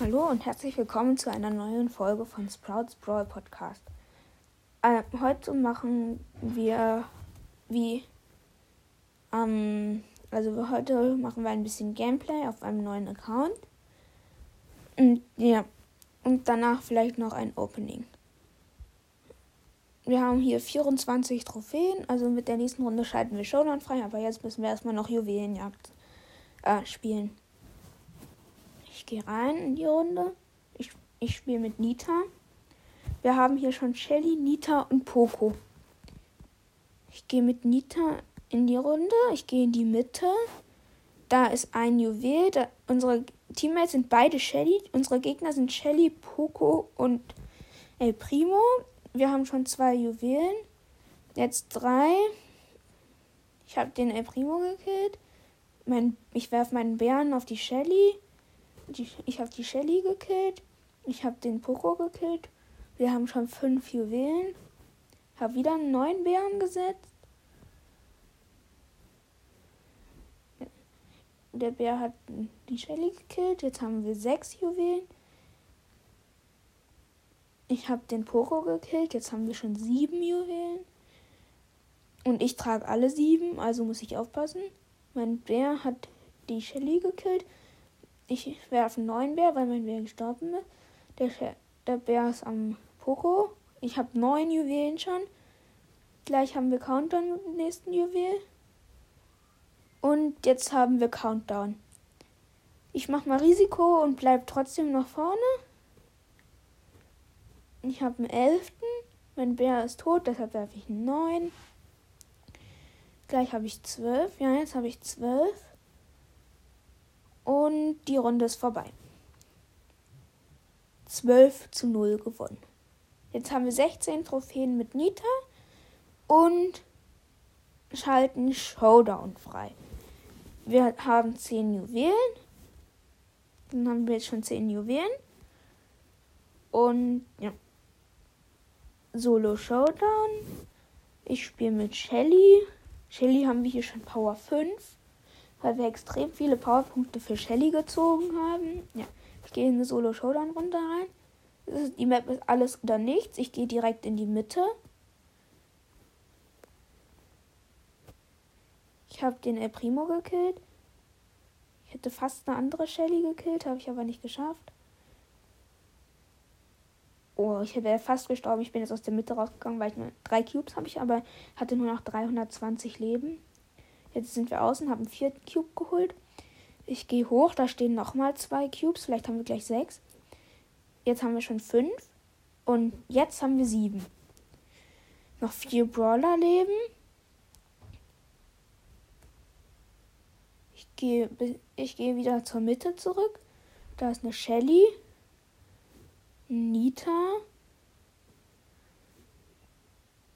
Hallo und herzlich willkommen zu einer neuen Folge von Sprouts Brawl Podcast. Äh, heute machen wir wie ähm, also heute machen wir ein bisschen Gameplay auf einem neuen Account. Und ja, und danach vielleicht noch ein Opening. Wir haben hier 24 Trophäen, also mit der nächsten Runde schalten wir Showdown frei, aber jetzt müssen wir erstmal noch Juwelenjagd äh, spielen. Ich gehe rein in die Runde. Ich, ich spiele mit Nita. Wir haben hier schon Shelly, Nita und Poco. Ich gehe mit Nita in die Runde. Ich gehe in die Mitte. Da ist ein Juwel. Da, unsere Teammates sind beide Shelly. Unsere Gegner sind Shelly, Poco und El Primo. Wir haben schon zwei Juwelen. Jetzt drei. Ich habe den El Primo gekillt. Mein, ich werfe meinen Bären auf die Shelly. Die, ich habe die Shelly gekillt. Ich habe den Poco gekillt. Wir haben schon fünf Juwelen. Habe wieder einen neuen Bären gesetzt. Der Bär hat die Shelly gekillt. Jetzt haben wir sechs Juwelen. Ich habe den Poco gekillt. Jetzt haben wir schon sieben Juwelen. Und ich trage alle sieben, also muss ich aufpassen. Mein Bär hat die Shelly gekillt. Ich werfe einen neuen Bär, weil mein Bär gestorben ist. Der, der Bär ist am Poco. Ich habe neun Juwelen schon. Gleich haben wir Countdown mit dem nächsten Juwel. Und jetzt haben wir Countdown. Ich mache mal Risiko und bleib trotzdem nach vorne. Ich habe einen elften. Mein Bär ist tot, deshalb werfe ich einen neun. Gleich habe ich zwölf. Ja, jetzt habe ich zwölf. Und die Runde ist vorbei. 12 zu 0 gewonnen. Jetzt haben wir 16 Trophäen mit Nita und schalten Showdown frei. Wir haben 10 Juwelen. Dann haben wir jetzt schon 10 Juwelen. Und ja. Solo Showdown. Ich spiele mit Shelly. Shelly haben wir hier schon Power 5 weil wir extrem viele Powerpunkte für Shelly gezogen haben. Ja, ich gehe in eine Solo-Showdown-Runde rein. Ist, die Map ist alles oder nichts. Ich gehe direkt in die Mitte. Ich habe den El Primo gekillt. Ich hätte fast eine andere Shelly gekillt, habe ich aber nicht geschafft. Oh, ich wäre fast gestorben. Ich bin jetzt aus der Mitte rausgegangen, weil ich nur drei Cubes habe ich, aber hatte nur noch 320 Leben. Jetzt sind wir außen, haben einen vierten Cube geholt. Ich gehe hoch, da stehen nochmal zwei Cubes. Vielleicht haben wir gleich sechs. Jetzt haben wir schon fünf. Und jetzt haben wir sieben. Noch vier Brawler leben. Ich gehe, ich gehe wieder zur Mitte zurück. Da ist eine Shelly. Nita.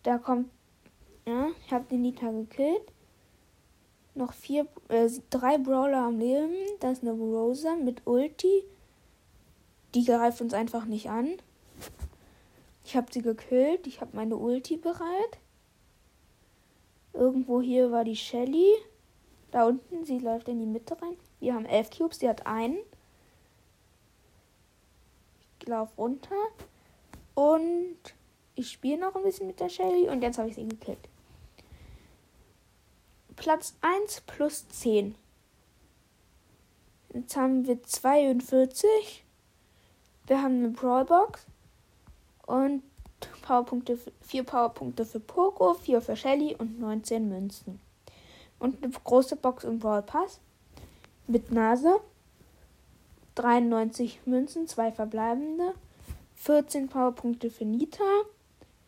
Da kommt. Ja, ich habe den Nita gekillt noch vier, äh, drei Brawler am Leben. Da ist eine Rosa mit Ulti. Die greift uns einfach nicht an. Ich habe sie gekillt. Ich habe meine Ulti bereit. Irgendwo hier war die Shelly. Da unten, sie läuft in die Mitte rein. Wir haben elf Cubes, sie hat einen. Ich laufe runter. Und ich spiele noch ein bisschen mit der Shelly. Und jetzt habe ich sie gekillt. Platz 1 plus 10. Jetzt haben wir 42. Wir haben eine Brawlbox. Und Powerpunkte, 4 Powerpunkte für Poco, 4 für Shelly und 19 Münzen. Und eine große Box im Brawl Pass mit Nase. 93 Münzen, 2 verbleibende. 14 Powerpunkte für Nita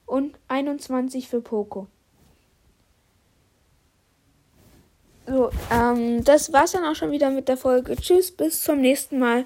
und 21 für Poco. So, ähm, das war's dann auch schon wieder mit der Folge. Tschüss, bis zum nächsten Mal.